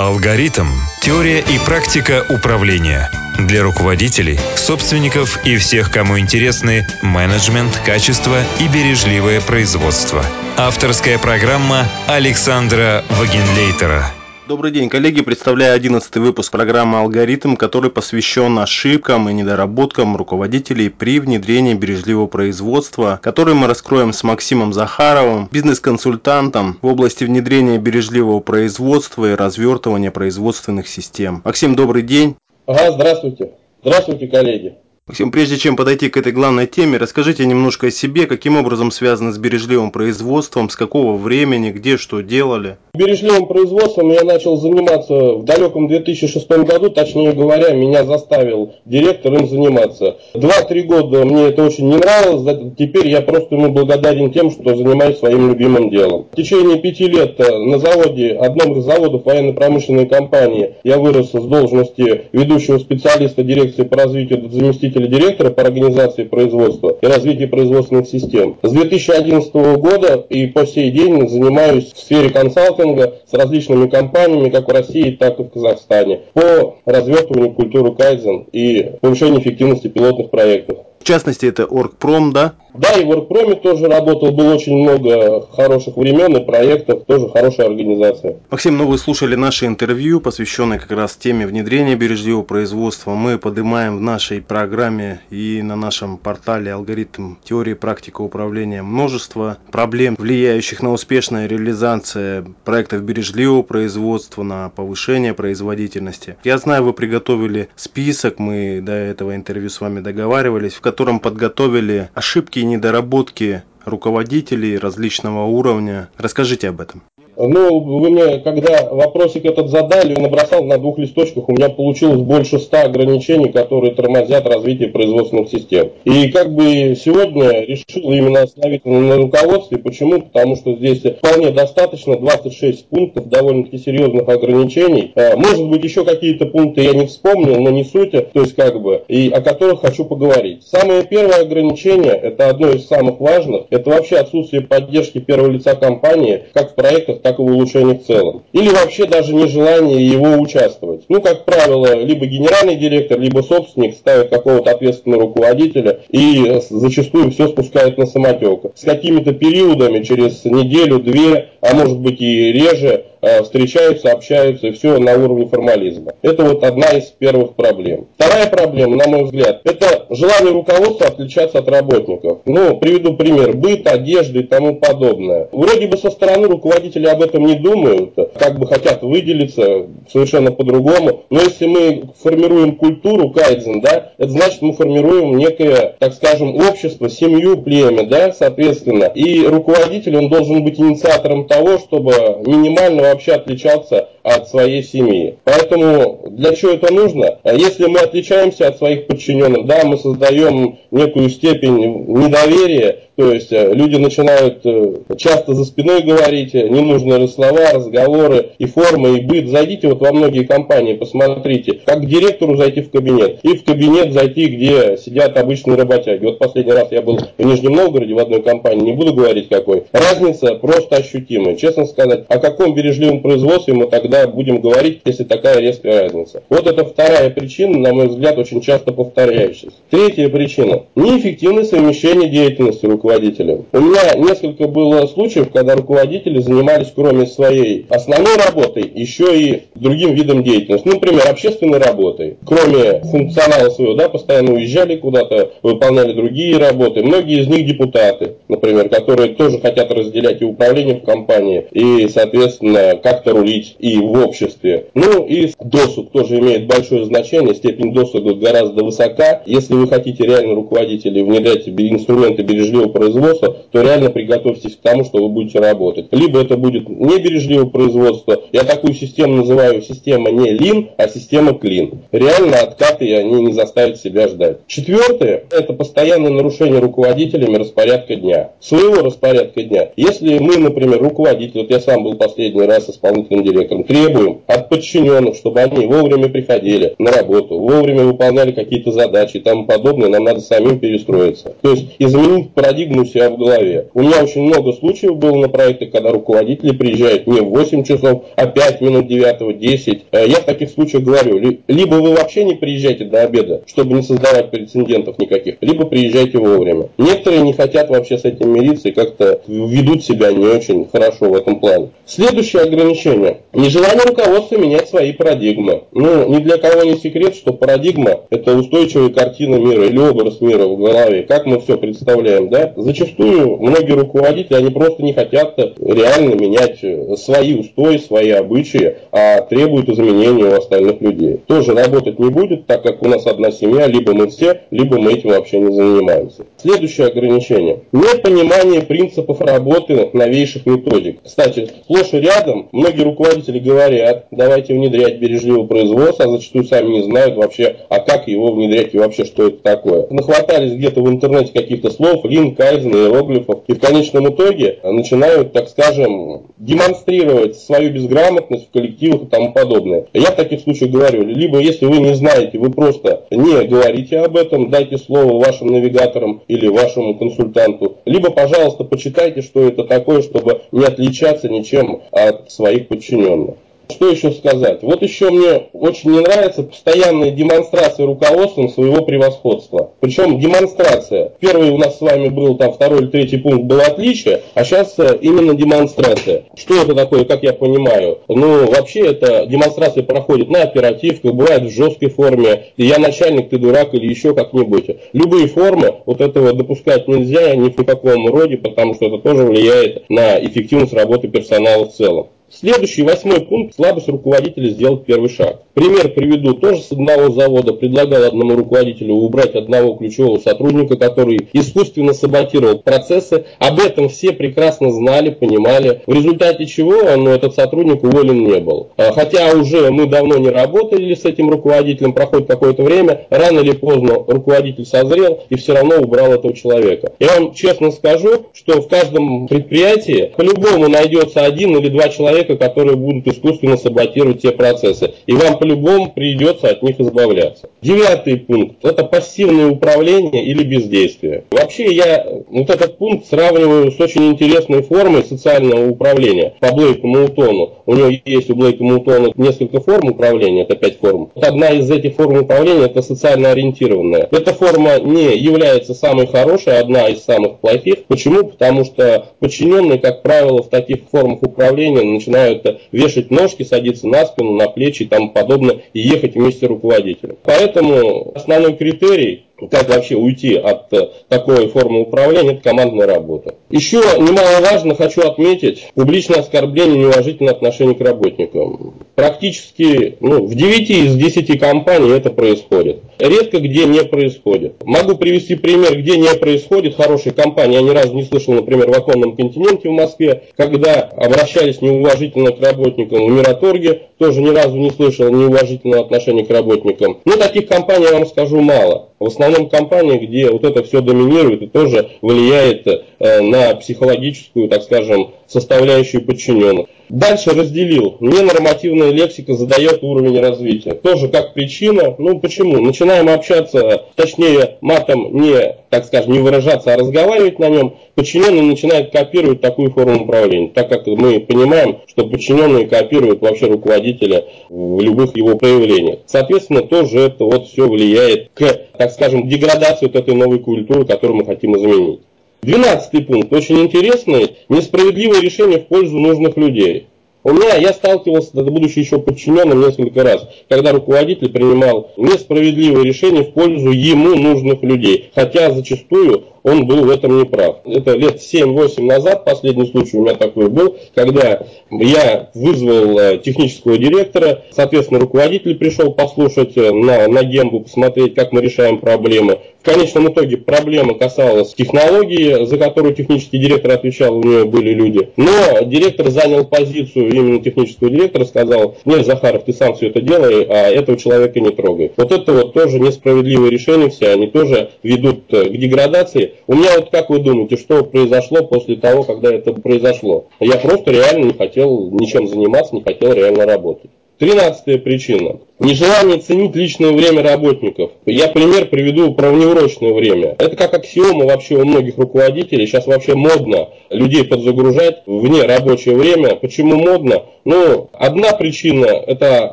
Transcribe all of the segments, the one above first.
Алгоритм. Теория и практика управления. Для руководителей, собственников и всех, кому интересны менеджмент, качество и бережливое производство. Авторская программа Александра Вагенлейтера. Добрый день, коллеги. Представляю 11 выпуск программы «Алгоритм», который посвящен ошибкам и недоработкам руководителей при внедрении бережливого производства, который мы раскроем с Максимом Захаровым, бизнес-консультантом в области внедрения бережливого производства и развертывания производственных систем. Максим, добрый день. Ага, здравствуйте. Здравствуйте, коллеги. Максим, прежде чем подойти к этой главной теме, расскажите немножко о себе, каким образом связано с бережливым производством, с какого времени, где что делали. Бережливым производством я начал заниматься в далеком 2006 году, точнее говоря, меня заставил директор им заниматься. Два-три года мне это очень не нравилось, теперь я просто ему благодарен тем, что занимаюсь своим любимым делом. В течение пяти лет э, на заводе, одном из заводов военно-промышленной компании, я вырос с должности ведущего специалиста дирекции по развитию заместителя заместителя директора по организации производства и развитию производственных систем. С 2011 года и по сей день занимаюсь в сфере консалтинга с различными компаниями, как в России, так и в Казахстане, по развертыванию культуры кайдзен и повышению эффективности пилотных проектов. В частности, это Оргпром, да? Да, и в Оргпроме тоже работал, было очень много хороших времен и проектов, тоже хорошая организация. Максим, ну вы слушали наше интервью, посвященное как раз теме внедрения бережливого производства. Мы поднимаем в нашей программе и на нашем портале алгоритм теории практика управления множество проблем, влияющих на успешную реализацию проектов бережливого производства, на повышение производительности. Я знаю, вы приготовили список, мы до этого интервью с вами договаривались, в котором подготовили ошибки и недоработки руководителей различного уровня. Расскажите об этом. Ну, вы мне, когда вопросик этот задали, набросал на двух листочках, у меня получилось больше ста ограничений, которые тормозят развитие производственных систем. И как бы сегодня решил именно остановиться на руководстве. Почему? Потому что здесь вполне достаточно 26 пунктов довольно-таки серьезных ограничений. Э, может быть, еще какие-то пункты я не вспомнил, но не суть, то есть как бы, и о которых хочу поговорить. Самое первое ограничение, это одно из самых важных, это вообще отсутствие поддержки первого лица компании, как в проектах, так и в улучшении в целом. Или вообще даже нежелание его участвовать. Ну, как правило, либо генеральный директор, либо собственник ставят какого-то ответственного руководителя и зачастую все спускают на самотек. С какими-то периодами, через неделю, две, а может быть и реже, встречаются, общаются, и все на уровне формализма. Это вот одна из первых проблем. Вторая проблема, на мой взгляд, это желание руководства отличаться от работников. Ну, приведу пример. Быт, одежда и тому подобное. Вроде бы со стороны руководители об этом не думают, как бы хотят выделиться совершенно по-другому. Но если мы формируем культуру кайдзен, да, это значит мы формируем некое, так скажем, общество, семью, племя, да, соответственно. И руководитель, он должен быть инициатором того, чтобы минимально вообще отличаться от своей семьи. Поэтому для чего это нужно? Если мы отличаемся от своих подчиненных, да, мы создаем некую степень недоверия, то есть э, люди начинают э, часто за спиной говорить э, ненужные слова, разговоры и формы, и быт. Зайдите вот во многие компании, посмотрите, как к директору зайти в кабинет, и в кабинет зайти, где сидят обычные работяги. Вот последний раз я был в Нижнем Новгороде в одной компании, не буду говорить какой. Разница просто ощутимая. Честно сказать, о каком бережливом производстве мы тогда будем говорить, если такая резкая разница. Вот это вторая причина, на мой взгляд, очень часто повторяющаяся. Третья причина. Неэффективное совмещение деятельности руководителя руководителем. У меня несколько было случаев, когда руководители занимались, кроме своей основной работы, еще и другим видом деятельности. Ну, например, общественной работой. Кроме функционала своего, да, постоянно уезжали куда-то, выполняли другие работы. Многие из них депутаты, например, которые тоже хотят разделять и управление в компании, и, соответственно, как-то рулить и в обществе. Ну, и досуг тоже имеет большое значение, степень досуга гораздо высока. Если вы хотите реально руководителей внедрять инструменты бережливого производства, то реально приготовьтесь к тому, что вы будете работать. Либо это будет небережливое производство, я такую систему называю система не Lean, а система Clean. Реально откаты они не заставят себя ждать. Четвертое, это постоянное нарушение руководителями распорядка дня. Своего распорядка дня. Если мы, например, руководитель, вот я сам был последний раз исполнительным директором, требуем от подчиненных, чтобы они вовремя приходили на работу, вовремя выполняли какие-то задачи и тому подобное, нам надо самим перестроиться. То есть изменить парадигму парадигму себя в голове. У меня очень много случаев было на проектах, когда руководители приезжают не в 8 часов, а 5 минут 9, 10. Э, я в таких случаях говорю, либо вы вообще не приезжаете до обеда, чтобы не создавать прецедентов никаких, либо приезжайте вовремя. Некоторые не хотят вообще с этим мириться и как-то ведут себя не очень хорошо в этом плане. Следующее ограничение. Нежелание руководства менять свои парадигмы. Ну, ни для кого не секрет, что парадигма – это устойчивая картина мира или образ мира в голове. Как мы все представляем, да? Зачастую многие руководители, они просто не хотят реально менять свои устои, свои обычаи, а требуют изменения у остальных людей. Тоже работать не будет, так как у нас одна семья, либо мы все, либо мы этим вообще не занимаемся. Следующее ограничение. Непонимание принципов работы новейших методик. Кстати, сплошь и рядом многие руководители говорят, давайте внедрять бережливое производство, а зачастую сами не знают вообще, а как его внедрять и вообще что это такое. Нахватались где-то в интернете каких-то слов, лин, кайзен, иероглифов, и в конечном итоге начинают, так скажем, демонстрировать свою безграмотность в коллективах и тому подобное. Я в таких случаях говорю, либо если вы не знаете, вы просто не говорите об этом, дайте слово вашим навигаторам или вашему консультанту, либо, пожалуйста, почитайте, что это такое, чтобы не отличаться ничем от своих подчиненных. Что еще сказать? Вот еще мне очень не нравится постоянная демонстрация руководством своего превосходства. Причем демонстрация. Первый у нас с вами был, там второй или третий пункт был отличие, а сейчас э, именно демонстрация. Что это такое, как я понимаю? Ну, вообще это демонстрация проходит на оперативках, бывает в жесткой форме. И я начальник, ты дурак или еще как-нибудь. Любые формы вот этого допускать нельзя ни в каком роде, потому что это тоже влияет на эффективность работы персонала в целом. Следующий, восьмой пункт, слабость руководителя сделать первый шаг. Пример приведу, тоже с одного завода предлагал одному руководителю убрать одного ключевого сотрудника, который искусственно саботировал процессы. Об этом все прекрасно знали, понимали, в результате чего ну, этот сотрудник уволен не был. А, хотя уже мы давно не работали с этим руководителем, проходит какое-то время, рано или поздно руководитель созрел и все равно убрал этого человека. Я вам честно скажу, что в каждом предприятии по-любому найдется один или два человека, человека, которые будут искусственно саботировать те процессы. И вам по-любому придется от них избавляться. Девятый пункт – это пассивное управление или бездействие. Вообще я вот этот пункт сравниваю с очень интересной формой социального управления по Блейку Маутону. У него есть у Блейка Маутона несколько форм управления, это пять форм. Вот одна из этих форм управления – это социально ориентированная. Эта форма не является самой хорошей, одна из самых плохих. Почему? Потому что подчиненные, как правило, в таких формах управления начинают начинают вешать ножки, садиться на спину, на плечи и тому подобное, и ехать вместе с руководителем. Поэтому основной критерий как вообще уйти от э, такой формы управления, это командная работа. Еще немаловажно хочу отметить публичное оскорбление неуважительное отношение к работникам. Практически ну, в 9 из 10 компаний это происходит. Редко где не происходит. Могу привести пример, где не происходит. Хорошей компании я ни разу не слышал, например, в оконном континенте в Москве, когда обращались неуважительно к работникам в Мираторге, тоже ни разу не слышал неуважительного отношения к работникам. Но таких компаний, я вам скажу, мало. В основном компании, где вот это все доминирует и тоже влияет э, на психологическую, так скажем, составляющую подчиненных. Дальше разделил. Ненормативная лексика задает уровень развития. Тоже как причина. Ну почему? Начинаем общаться, точнее матом не, так скажем, не выражаться, а разговаривать на нем. Подчиненный начинает копировать такую форму управления. Так как мы понимаем, что подчиненные копируют вообще руководителя в любых его проявлениях. Соответственно, тоже это вот все влияет к, так скажем, деградации вот этой новой культуры, которую мы хотим изменить. Двенадцатый пункт, очень интересный, несправедливое решение в пользу нужных людей. У меня, я сталкивался, будучи еще подчиненным несколько раз, когда руководитель принимал несправедливые решения в пользу ему нужных людей. Хотя зачастую он был в этом неправ. Это лет 7-8 назад, последний случай у меня такой был, когда я вызвал э, технического директора, соответственно, руководитель пришел послушать э, на, на гембу, посмотреть, как мы решаем проблемы. В конечном итоге проблема касалась технологии, за которую технический директор отвечал, у него были люди. Но директор занял позицию именно технического директора, сказал, нет, Захаров, ты сам все это делай, а этого человека не трогай. Вот это вот тоже несправедливые решения все, они тоже ведут э, к деградации у меня вот как вы думаете, что произошло после того, когда это произошло? Я просто реально не хотел ничем заниматься, не хотел реально работать. Тринадцатая причина. Нежелание ценить личное время работников. Я пример приведу про внеурочное время. Это как аксиома вообще у многих руководителей. Сейчас вообще модно людей подзагружать вне рабочее время. Почему модно? Ну, одна причина – это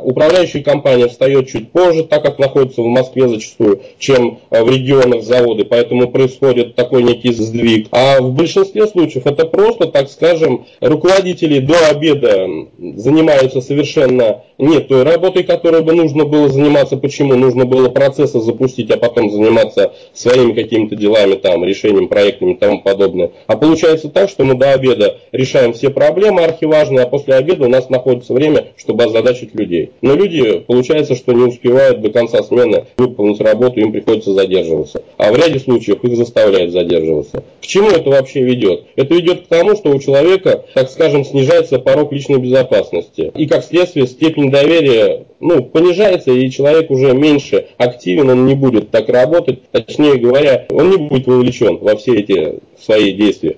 управляющая компания встает чуть позже, так как находится в Москве зачастую, чем в регионах заводы, поэтому происходит такой некий сдвиг. А в большинстве случаев это просто, так скажем, руководители до обеда занимаются совершенно не той работой, которой бы нужно было заниматься. Почему? Нужно было процессы запустить, а потом заниматься своими какими-то делами, там, решением проектами и тому подобное. А получается так, что мы до обеда решаем все проблемы архиважные, а после обеда у нас находится время, чтобы озадачить людей. Но люди, получается, что не успевают до конца смены выполнить работу, им приходится задерживаться. А в ряде случаев их заставляют задерживаться. К чему это вообще ведет? Это ведет к тому, что у человека, так скажем, снижается порог личной безопасности. И как следствие степень доверия ну, понижается, и человек уже меньше активен, он не будет так работать, точнее говоря, он не будет вовлечен во все эти свои действия.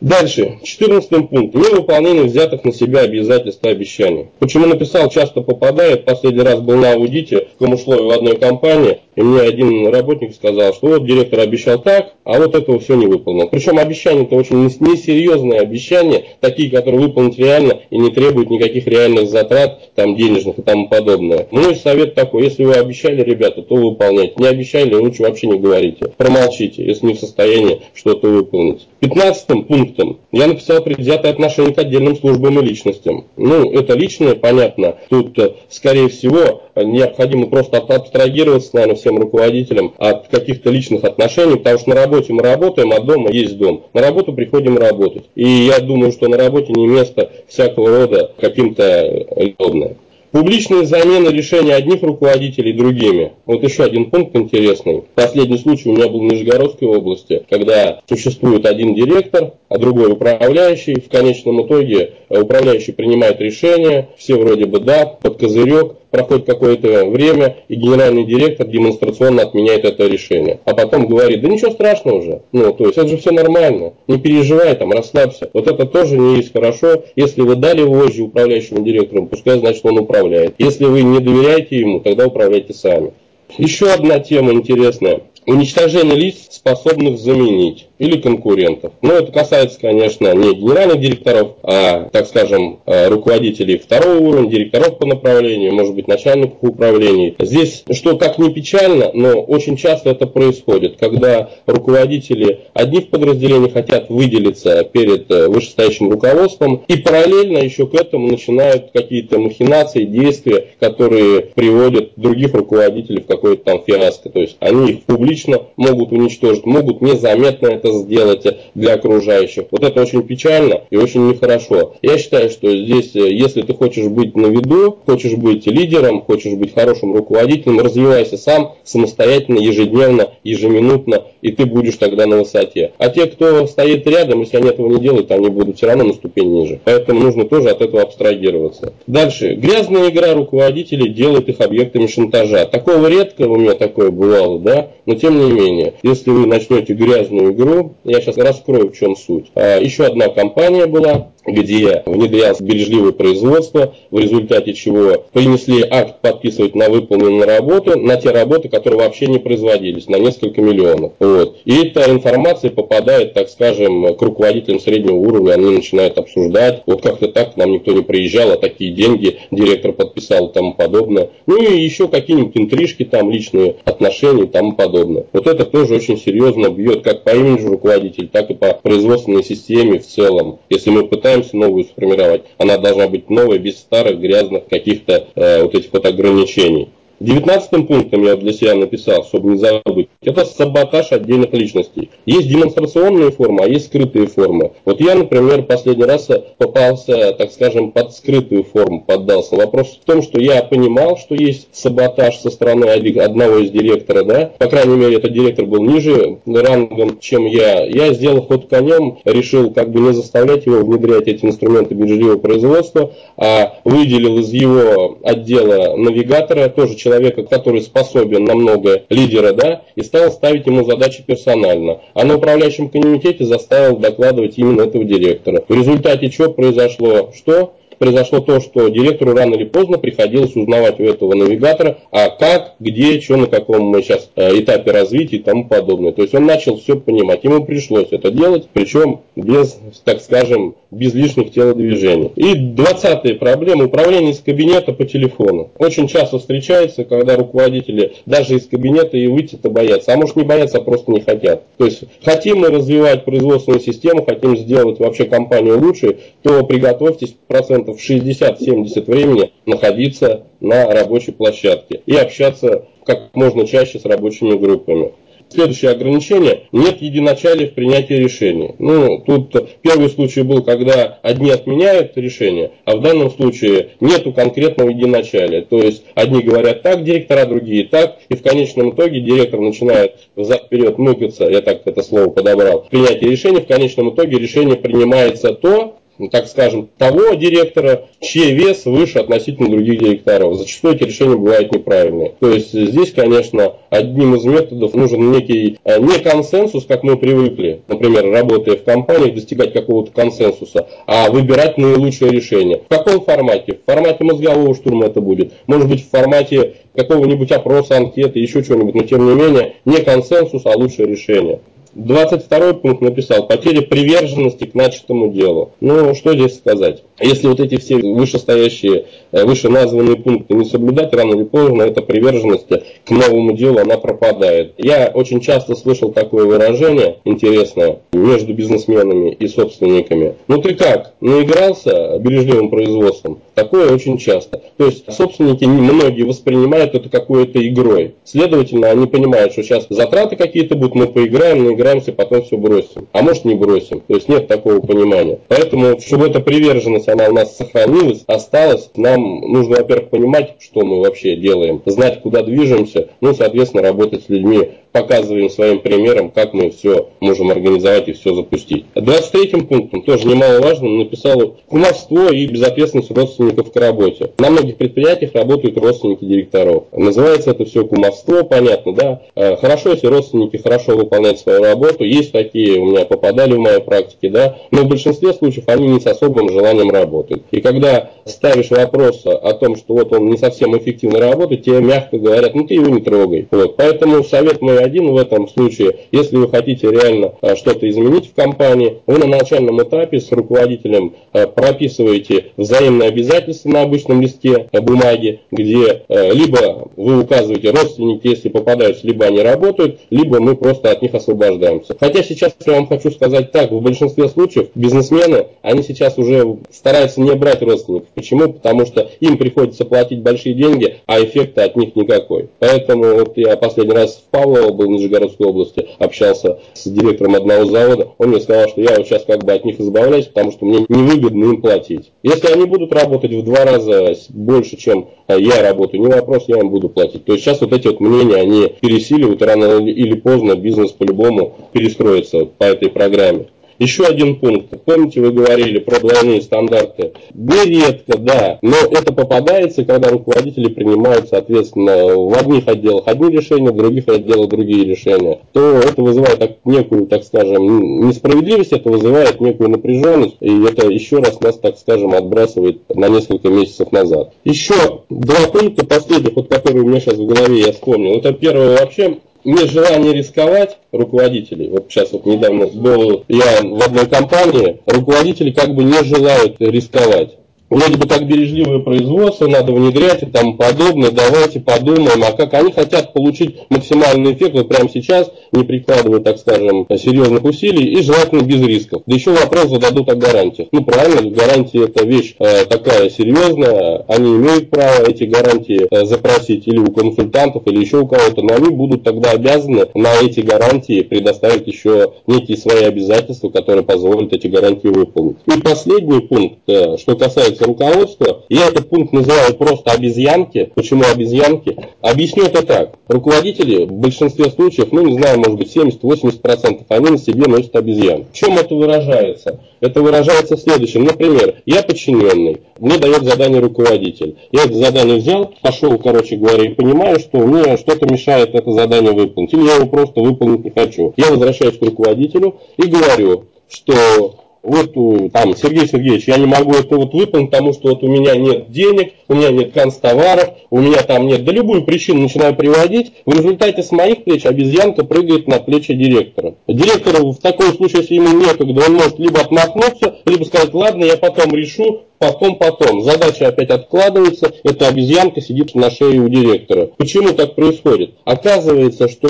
Дальше, 14 пункт. Невыполнение взятых на себя обязательств и обещаний. Почему написал, часто попадает. Последний раз был на аудите в Камушлове в одной компании. И мне один работник сказал, что вот директор обещал так, а вот этого все не выполнил. Причем обещания это очень несерьезные обещания, такие, которые выполнить реально и не требуют никаких реальных затрат, там денежных и тому подобное. Мой совет такой, если вы обещали, ребята, то выполняйте. Не обещали, лучше вообще не говорите. Промолчите, если не в состоянии что-то выполнить. 15 пунктом я написал предвзятое отношение к отдельным службам и личностям. Ну, это личное, понятно. Тут, э, скорее всего, необходимо просто абстрагироваться, наверное, всем руководителям от каких-то личных отношений, потому что на работе мы работаем, а дома есть дом. На работу приходим работать. И я думаю, что на работе не место всякого рода каким-то удобное. Публичная замена решения одних руководителей другими. Вот еще один пункт интересный. Последний случай у меня был в Нижегородской области, когда существует один директор, а другой управляющий. В конечном итоге управляющий принимает решение, все вроде бы да, под козырек, проходит какое-то время, и генеральный директор демонстрационно отменяет это решение. А потом говорит, да ничего страшного уже. Ну, то есть это же все нормально. Не переживай, там, расслабься. Вот это тоже не есть хорошо. Если вы дали вожжи управляющему директору, пускай значит он управляет. Если вы не доверяете ему, тогда управляйте сами. Еще одна тема интересная. Уничтожение лиц, способных заменить или конкурентов. Но это касается, конечно, не генеральных директоров, а, так скажем, э, руководителей второго уровня, директоров по направлению, может быть, начальников управлений. Здесь, что как ни печально, но очень часто это происходит, когда руководители одних подразделений хотят выделиться перед э, вышестоящим руководством и параллельно еще к этому начинают какие-то махинации, действия, которые приводят других руководителей в какой-то там фиаско. То есть они их публично могут уничтожить, могут незаметно это сделать для окружающих. Вот это очень печально и очень нехорошо. Я считаю, что здесь, э, если ты хочешь быть на виду, хочешь быть лидером, хочешь быть хорошим руководителем, развивайся сам самостоятельно, ежедневно, ежеминутно, и ты будешь тогда на высоте. А те, кто стоит рядом, если они этого не делают, они будут все равно на ступень ниже. Поэтому нужно тоже от этого абстрагироваться. Дальше. Грязная игра руководителей делает их объектами шантажа. Такого редко у меня такое бывало, да, но тем не менее, если вы начнете грязную игру, я сейчас раскрою, в чем суть. А, еще одна компания была, где внедрялось бережливое производство, в результате чего принесли акт подписывать на выполненные работы, на те работы, которые вообще не производились, на несколько миллионов. Вот. И эта информация попадает, так скажем, к руководителям среднего уровня, они начинают обсуждать, вот как-то так, к нам никто не приезжал, а такие деньги директор подписал и тому подобное. Ну и еще какие-нибудь интрижки, там личные отношения и тому подобное. Вот это тоже очень серьезно бьет как по имиджу руководителя, так и по производственной системе в целом. Если мы пытаемся пытаемся новую сформировать, она должна быть новая, без старых, грязных каких-то э, вот этих вот ограничений. Девятнадцатым пунктом я для себя написал, чтобы не забыть, это саботаж отдельных личностей. Есть демонстрационные формы, а есть скрытые формы. Вот я, например, последний раз попался, так скажем, под скрытую форму, поддался. Вопрос в том, что я понимал, что есть саботаж со стороны одного из директора, да, по крайней мере, этот директор был ниже рангом, чем я. Я сделал ход конем, решил как бы не заставлять его внедрять эти инструменты биржевого производства, а выделил из его отдела навигатора, тоже человек человека, который способен на многое, лидера, да, и стал ставить ему задачи персонально. А на управляющем комитете заставил докладывать именно этого директора. В результате чего произошло? Что? произошло то, что директору рано или поздно приходилось узнавать у этого навигатора, а как, где, что, на каком мы сейчас э, этапе развития и тому подобное. То есть он начал все понимать. Ему пришлось это делать, причем без, так скажем, без лишних телодвижений. И двадцатая проблема – управление из кабинета по телефону. Очень часто встречается, когда руководители даже из кабинета и выйти-то боятся. А может не боятся, а просто не хотят. То есть хотим мы развивать производственную систему, хотим сделать вообще компанию лучше, то приготовьтесь процентов 60-70 времени находиться на рабочей площадке и общаться как можно чаще с рабочими группами. Следующее ограничение – нет единоначалия в принятии решений. Ну, тут первый случай был, когда одни отменяют решение, а в данном случае нету конкретного единоначалия. То есть одни говорят так, директора, другие так, и в конечном итоге директор начинает взад-вперед мыкаться, я так это слово подобрал, принятие решений, в конечном итоге решение принимается то, ну, так скажем, того директора, чей вес выше относительно других директоров. Зачастую эти решения бывают неправильные. То есть здесь, конечно, одним из методов нужен некий, э, не консенсус, как мы привыкли, например, работая в компании, достигать какого-то консенсуса, а выбирать наилучшее решение. В каком формате? В формате мозгового штурма это будет. Может быть, в формате какого-нибудь опроса, анкеты, еще чего-нибудь, но тем не менее, не консенсус, а лучшее решение. 22 пункт написал, потеря приверженности к начатому делу. Ну, что здесь сказать? Если вот эти все вышестоящие, э, вышеназванные пункты не соблюдать, рано или поздно эта приверженность к новому делу, она пропадает. Я очень часто слышал такое выражение интересное между бизнесменами и собственниками. Ну ты как, наигрался бережливым производством? Такое очень часто. То есть собственники многие воспринимают это какой-то игрой. Следовательно, они понимают, что сейчас затраты какие-то будут, мы поиграем, наиграемся, потом все бросим. А может не бросим. То есть нет такого понимания. Поэтому, чтобы эта приверженность, она у нас сохранилась, осталась, нам нужно, во-первых, понимать, что мы вообще делаем, знать, куда движемся, ну, соответственно, работать с людьми, показываем своим примером, как мы все можем организовать и все запустить. 23 пунктом, тоже немаловажным, написал кумовство и безответственность родственников к работе. На многих предприятиях работают родственники директоров. Называется это все кумовство, понятно, да? Э, хорошо, если родственники хорошо выполняют свою работу, есть такие, у меня попадали в моей практике, да, но в большинстве случаев они не с особым желанием работают. И когда ставишь вопрос о том, что вот он не совсем эффективно работает, тебе мягко говорят, ну ты его не трогай. Вот. Поэтому совет мой один в этом случае. Если вы хотите реально а, что-то изменить в компании, вы на начальном этапе с руководителем а, прописываете взаимные обязательства на обычном листе а, бумаги, где либо вы указываете родственники, если попадаются, либо они работают, либо мы просто от них освобождаемся. Хотя сейчас я вам хочу сказать так, в большинстве случаев бизнесмены, они сейчас уже стараются не брать родственников. Почему? Потому что им приходится платить большие деньги, а эффекта от них никакой. Поэтому вот я последний раз в Павлово был в Нижегородской области, общался с директором одного завода, он мне сказал, что я вот сейчас как бы от них избавляюсь, потому что мне невыгодно им платить. Если они будут работать в два раза больше, чем я работаю, не вопрос, я им буду платить. То есть сейчас вот эти вот мнения, они пересиливают, рано или поздно бизнес по-любому перестроится по этой программе. Еще один пункт. Помните, вы говорили про двойные стандарты? Нередко, да, но это попадается, когда руководители принимают, соответственно, в одних отделах одни решения, в других отделах другие решения. То это вызывает некую, так скажем, несправедливость, это вызывает некую напряженность, и это еще раз нас, так скажем, отбрасывает на несколько месяцев назад. Еще два пункта последних, вот которые у меня сейчас в голове я вспомнил. Это первое вообще нежелание рисковать руководителей. Вот сейчас вот недавно был я в одной компании, руководители как бы не желают рисковать вроде бы как бережливое производство, надо внедрять и тому подобное, давайте подумаем, а как они хотят получить максимальный эффект вот прямо сейчас, не прикладывая, так скажем, серьезных усилий и желательно без рисков. Да еще вопрос зададут о гарантиях. Ну правильно, гарантии это вещь э, такая серьезная, они имеют право эти гарантии э, запросить или у консультантов, или еще у кого-то, но они будут тогда обязаны на эти гарантии предоставить еще некие свои обязательства, которые позволят эти гарантии выполнить. И последний пункт, э, что касается касается руководства, я этот пункт называю просто обезьянки. Почему обезьянки? Объясню это так. Руководители в большинстве случаев, ну не знаю, может быть 70-80%, они на себе носят обезьян. В чем это выражается? Это выражается в следующем. Например, я подчиненный, мне дает задание руководитель. Я это задание взял, пошел, короче говоря, и понимаю, что мне что-то мешает это задание выполнить. Или я его просто выполнить не хочу. Я возвращаюсь к руководителю и говорю, что в эту, там, Сергей Сергеевич, я не могу это вот выполнить, потому что вот у меня нет денег, у меня нет канцтоваров, у меня там нет, да любую причину начинаю приводить, в результате с моих плеч обезьянка прыгает на плечи директора. Директору в таком случае, если ему некогда, он может либо отмахнуться, либо сказать, ладно, я потом решу, потом, потом. Задача опять откладывается, эта обезьянка сидит на шее у директора. Почему так происходит? Оказывается, что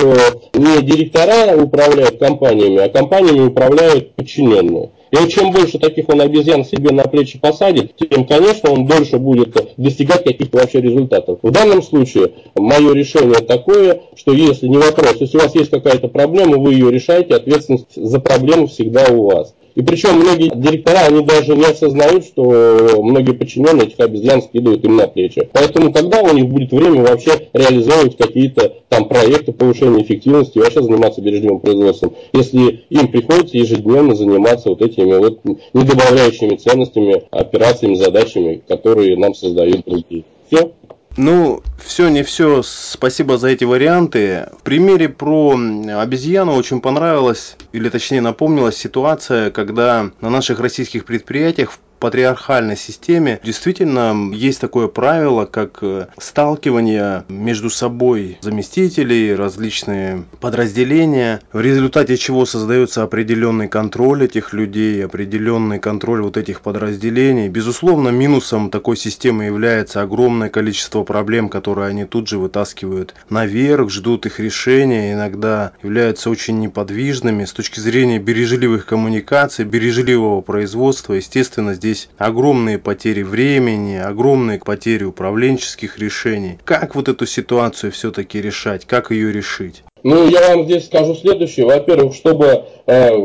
не директора управляют компаниями, а компаниями управляют подчиненные. И чем больше таких он обезьян себе на плечи посадит, тем, конечно, он дольше будет достигать каких-то вообще результатов. В данном случае мое решение такое, что если не вопрос, если у вас есть какая-то проблема, вы ее решаете, ответственность за проблему всегда у вас. И причем многие директора, они даже не осознают, что многие подчиненные этих обезьян скидывают им на плечи. Поэтому когда у них будет время вообще реализовывать какие-то там проекты повышения эффективности и вообще заниматься бережливым производством, если им приходится ежедневно заниматься вот этими вот недобавляющими ценностями, операциями, задачами, которые нам создают другие. Все. Ну, все не все. Спасибо за эти варианты. В примере про обезьяну очень понравилась, или точнее напомнилась ситуация, когда на наших российских предприятиях патриархальной системе действительно есть такое правило, как э, сталкивание между собой заместителей, различные подразделения, в результате чего создается определенный контроль этих людей, определенный контроль вот этих подразделений. Безусловно, минусом такой системы является огромное количество проблем, которые они тут же вытаскивают наверх, ждут их решения, иногда являются очень неподвижными. С точки зрения бережливых коммуникаций, бережливого производства, естественно, здесь здесь огромные потери времени, огромные потери управленческих решений. Как вот эту ситуацию все-таки решать, как ее решить? Ну, я вам здесь скажу следующее. Во-первых, чтобы, э,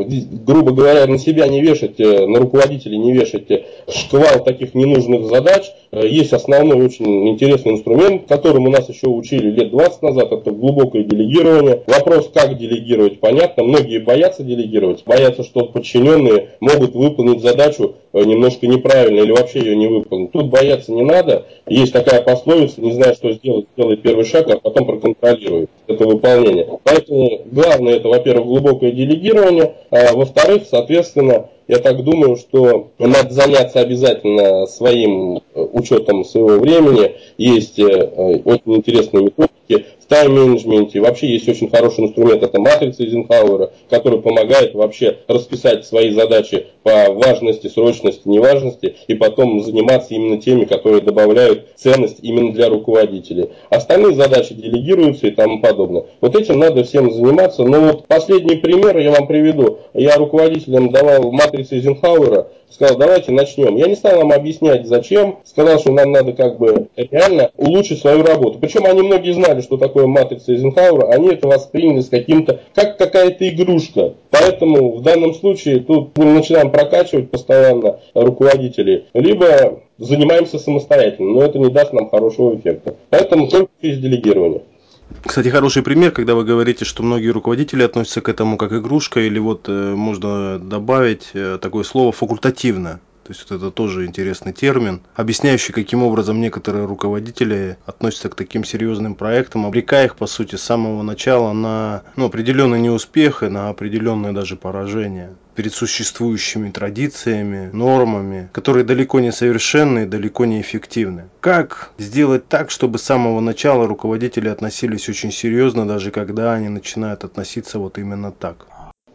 грубо говоря, на себя не вешать, э, на руководителей не вешать э, шквал таких ненужных задач, есть основной очень интересный инструмент, которым у нас еще учили лет 20 назад, это глубокое делегирование. Вопрос, как делегировать, понятно. Многие боятся делегировать, боятся, что подчиненные могут выполнить задачу немножко неправильно или вообще ее не выполнить. Тут бояться не надо. Есть такая пословица, не знаю, что сделать, сделай первый шаг, а потом проконтролируй это выполнение. Поэтому главное это, во-первых, глубокое делегирование, а во-вторых, соответственно, я так думаю, что надо заняться обязательно своим э, учетом своего времени. Есть э, очень интересные методики в тайм-менеджменте. Вообще есть очень хороший инструмент, это матрица Эйзенхауэра, который помогает вообще расписать свои задачи по важности, срочности, неважности, и потом заниматься именно теми, которые добавляют ценность именно для руководителей. Остальные задачи делегируются и тому подобное. Вот этим надо всем заниматься. Но вот последний пример я вам приведу. Я руководителям давал матрицу Эйзенхауэра, сказал, давайте начнем. Я не стал вам объяснять, зачем. Сказал, что нам надо как бы реально улучшить свою работу. Причем они многие знали, что такое матрица Эйзенхауэра. Они это восприняли с каким-то, как какая-то игрушка. Поэтому в данном случае тут мы начинаем прокачивать постоянно руководителей. Либо занимаемся самостоятельно, но это не даст нам хорошего эффекта. Поэтому только через делегирование. Кстати, хороший пример, когда вы говорите, что многие руководители относятся к этому как игрушка, или вот э, можно добавить э, такое слово факультативно. То есть вот это тоже интересный термин, объясняющий, каким образом некоторые руководители относятся к таким серьезным проектам, обрекая их, по сути, с самого начала на ну, определенный неуспех и на определенное даже поражение перед существующими традициями, нормами, которые далеко не совершенны и далеко не эффективны. Как сделать так, чтобы с самого начала руководители относились очень серьезно, даже когда они начинают относиться вот именно так?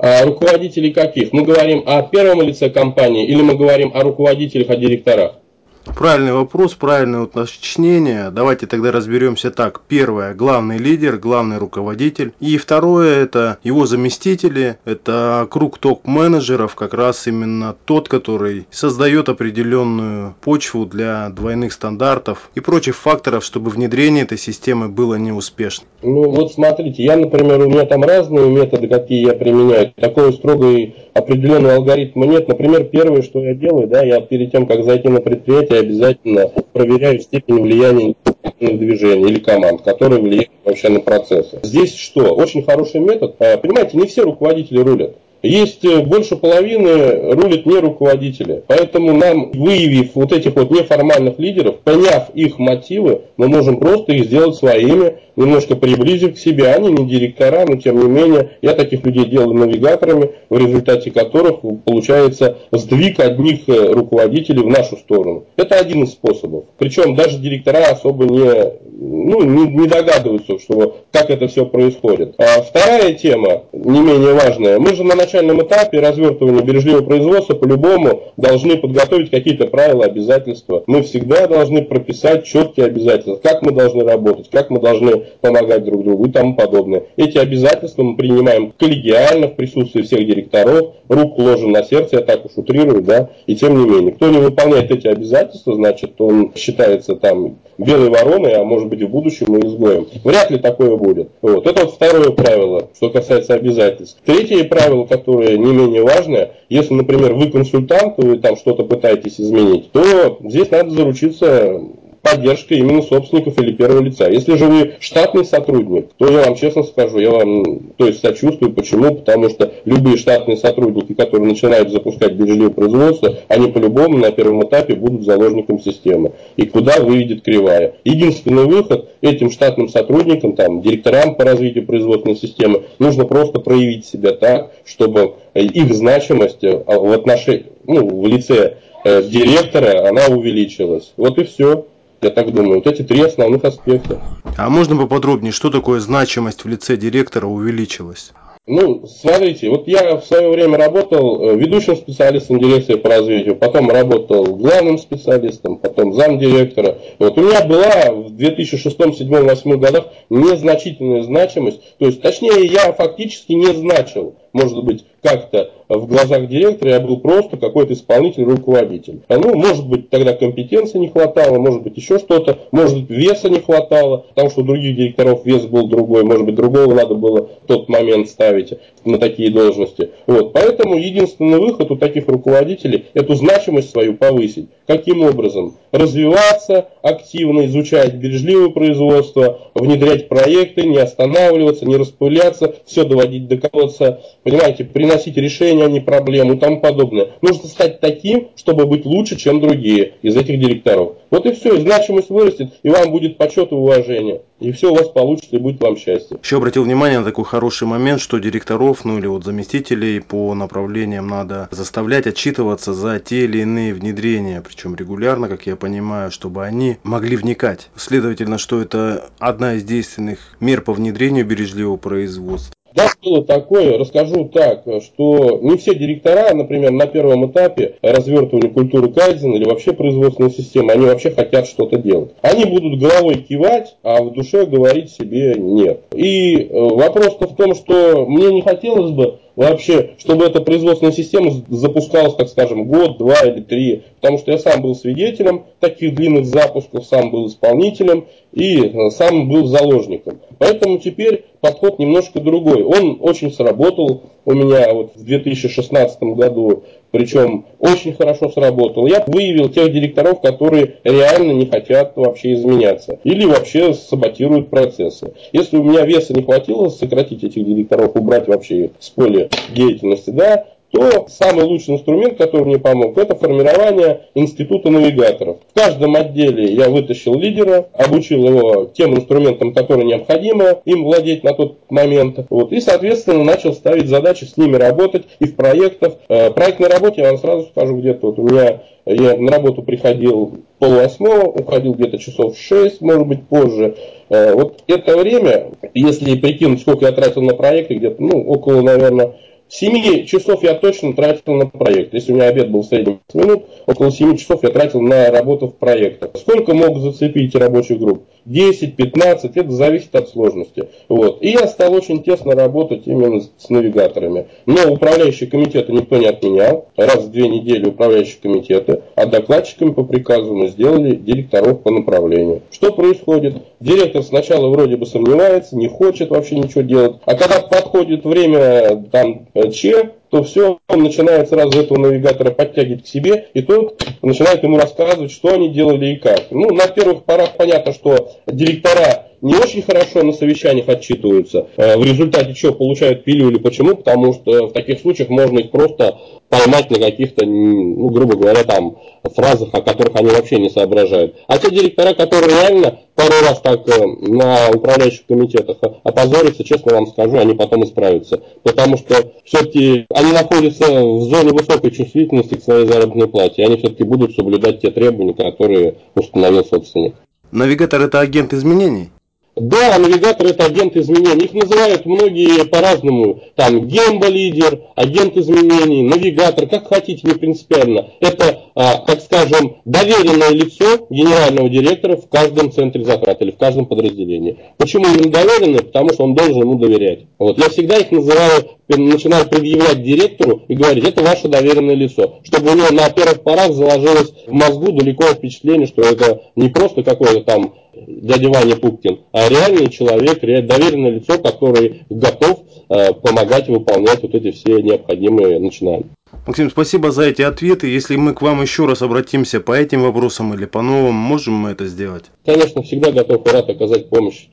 А руководителей каких? Мы говорим о первом лице компании или мы говорим о руководителях, о директорах? Правильный вопрос, правильное уточнение. Давайте тогда разберемся так. Первое, главный лидер, главный руководитель. И второе, это его заместители, это круг топ-менеджеров, как раз именно тот, который создает определенную почву для двойных стандартов и прочих факторов, чтобы внедрение этой системы было неуспешным. Ну вот смотрите, я, например, у меня там разные методы, какие я применяю. Такой строгой определенного алгоритма нет. Например, первое, что я делаю, да, я перед тем, как зайти на предприятие, обязательно проверяю степень влияния движений или команд, которые влияют вообще на процессы. Здесь что? Очень хороший метод. А, понимаете, не все руководители рулят. Есть э, больше половины рулят не руководители. Поэтому нам, выявив вот этих вот неформальных лидеров, поняв их мотивы, мы можем просто их сделать своими, немножко приблизив к себе. Они не директора, но тем не менее, я таких людей делаю навигаторами, в результате которых получается сдвиг одних э, руководителей в нашу сторону. Это один из способов. Причем даже директора особо не, ну, не, не догадываются, что, как это все происходит. А вторая тема, не менее важная. Мы же на начальном этапе развертывания бережливого производства по-любому должны подготовить какие-то правила, обязательства. Мы всегда должны прописать четкие обязательства, как мы должны работать, как мы должны помогать друг другу и тому подобное. Эти обязательства мы принимаем коллегиально в присутствии всех директоров, руку ложим на сердце, я так уж утрирую, да, и тем не менее. Кто не выполняет эти обязательства, значит, он считается там белой вороной, а может быть в будущем и изгоем. Вряд ли такое будет. Вот. Это вот второе правило, что касается обязательств. Третье правило, которое не менее важное, если, например, вы консультант, вы там что-то пытаетесь изменить, то здесь надо заручиться поддержка именно собственников или первого лица. Если же вы штатный сотрудник, то я вам честно скажу, я вам то есть сочувствую. Почему? Потому что любые штатные сотрудники, которые начинают запускать бережливое производство, они по-любому на первом этапе будут заложником системы. И куда выведет кривая. Единственный выход этим штатным сотрудникам, там, директорам по развитию производственной системы, нужно просто проявить себя так, чтобы их значимость э, в отношении, ну, в лице э, директора, она увеличилась. Вот и все. Я так думаю, вот эти три основных аспекта. А можно поподробнее, что такое значимость в лице директора увеличилась? Ну, смотрите, вот я в свое время работал э, ведущим специалистом дирекции по развитию, потом работал главным специалистом, потом замдиректора. Вот у меня была в 2006, 2007, 2008 годах незначительная значимость, то есть, точнее, я фактически не значил, может быть, как-то в глазах директора я был просто какой-то исполнитель, руководитель. А ну, может быть, тогда компетенции не хватало, может быть, еще что-то, может быть, веса не хватало, потому что у других директоров вес был другой, может быть, другого надо было в тот момент ставить на такие должности. Вот. Поэтому единственный выход у таких руководителей – эту значимость свою повысить. Каким образом? Развиваться, активно изучать бережливое производство, внедрять проекты, не останавливаться, не распыляться, все доводить до колодца, понимаете, приносить решения, а не проблемы и тому подобное. Нужно стать таким, чтобы быть лучше, чем другие из этих директоров. Вот и все, и значимость вырастет, и вам будет почет и уважение. И все у вас получится, и будет вам счастье. Еще обратил внимание на такой хороший момент, что директоров, ну или вот заместителей по направлениям надо заставлять отчитываться за те или иные внедрения, причем регулярно, как я понимаю, чтобы они могли вникать. Следовательно, что это одна из действенных мер по внедрению бережливого производства. Да, было такое, расскажу так, что не все директора, например, на первом этапе развертывания культуры кайдзена или вообще производственной системы, они вообще хотят что-то делать. Они будут головой кивать, а в душе говорить себе нет. И э, вопрос-то в том, что мне не хотелось бы вообще, чтобы эта производственная система запускалась, так скажем, год, два или три. Потому что я сам был свидетелем таких длинных запусков, сам был исполнителем и э, сам был заложником. Поэтому теперь подход немножко другой. Он очень сработал у меня вот в 2016 году, причем очень хорошо сработал. Я выявил тех директоров, которые реально не хотят вообще изменяться или вообще саботируют процессы. Если у меня веса не хватило сократить этих директоров, убрать вообще их с поля деятельности, да, то самый лучший инструмент, который мне помог, это формирование института навигаторов. В каждом отделе я вытащил лидера, обучил его тем инструментам, которые необходимо им владеть на тот момент. Вот, и, соответственно, начал ставить задачи с ними работать и в проектах. Э, проектной работе, я вам сразу скажу, где-то вот у меня я на работу приходил полвосьмого, уходил где-то часов шесть, может быть, позже. Э, вот это время, если прикинуть, сколько я тратил на проекты, где-то, ну, около, наверное, 7 часов я точно тратил на проект. Если у меня обед был в среднем 15 минут, около 7 часов я тратил на работу в проектах. Сколько мог зацепить рабочих групп? 10, 15, это зависит от сложности. Вот. И я стал очень тесно работать именно с навигаторами. Но управляющие комитеты никто не отменял. Раз в две недели управляющие комитеты. А докладчиками по приказу мы сделали директоров по направлению. Что происходит? Директор сначала вроде бы сомневается, не хочет вообще ничего делать. А когда подходит время там Че, то все, он начинает сразу этого навигатора подтягивать к себе, и тот начинает ему рассказывать, что они делали и как. Ну, на первых порах понятно, что директора не очень хорошо на совещаниях отчитываются. Э, в результате чего получают пилюли. Почему? Потому что в таких случаях можно их просто поймать на каких-то, ну, грубо говоря, там, фразах, о которых они вообще не соображают. А те директора, которые реально пару раз так э, на управляющих комитетах опозорятся, честно вам скажу, они потом исправятся. Потому что все-таки они находятся в зоне высокой чувствительности к своей заработной плате, и они все-таки будут соблюдать те требования, которые установил собственник. Навигатор это агент изменений? Да, навигатор это агент изменений. Их называют многие по-разному. Там гембо-лидер, агент изменений, навигатор, как хотите, не принципиально. Это, а, так скажем, доверенное лицо генерального директора в каждом центре затрат или в каждом подразделении. Почему именно доверенное? Потому что он должен ему доверять. Вот. Я всегда их называю, начинаю предъявлять директору и говорить, это ваше доверенное лицо. Чтобы у него на первых порах заложилось в мозгу далеко впечатление, что это не просто какой-то там дядя Ваня Пупкин, а реальный человек, доверенное лицо, который готов э, помогать выполнять вот эти все необходимые начинания. Максим, спасибо за эти ответы. Если мы к вам еще раз обратимся по этим вопросам или по новым, можем мы это сделать? Конечно, всегда готов и рад оказать помощь.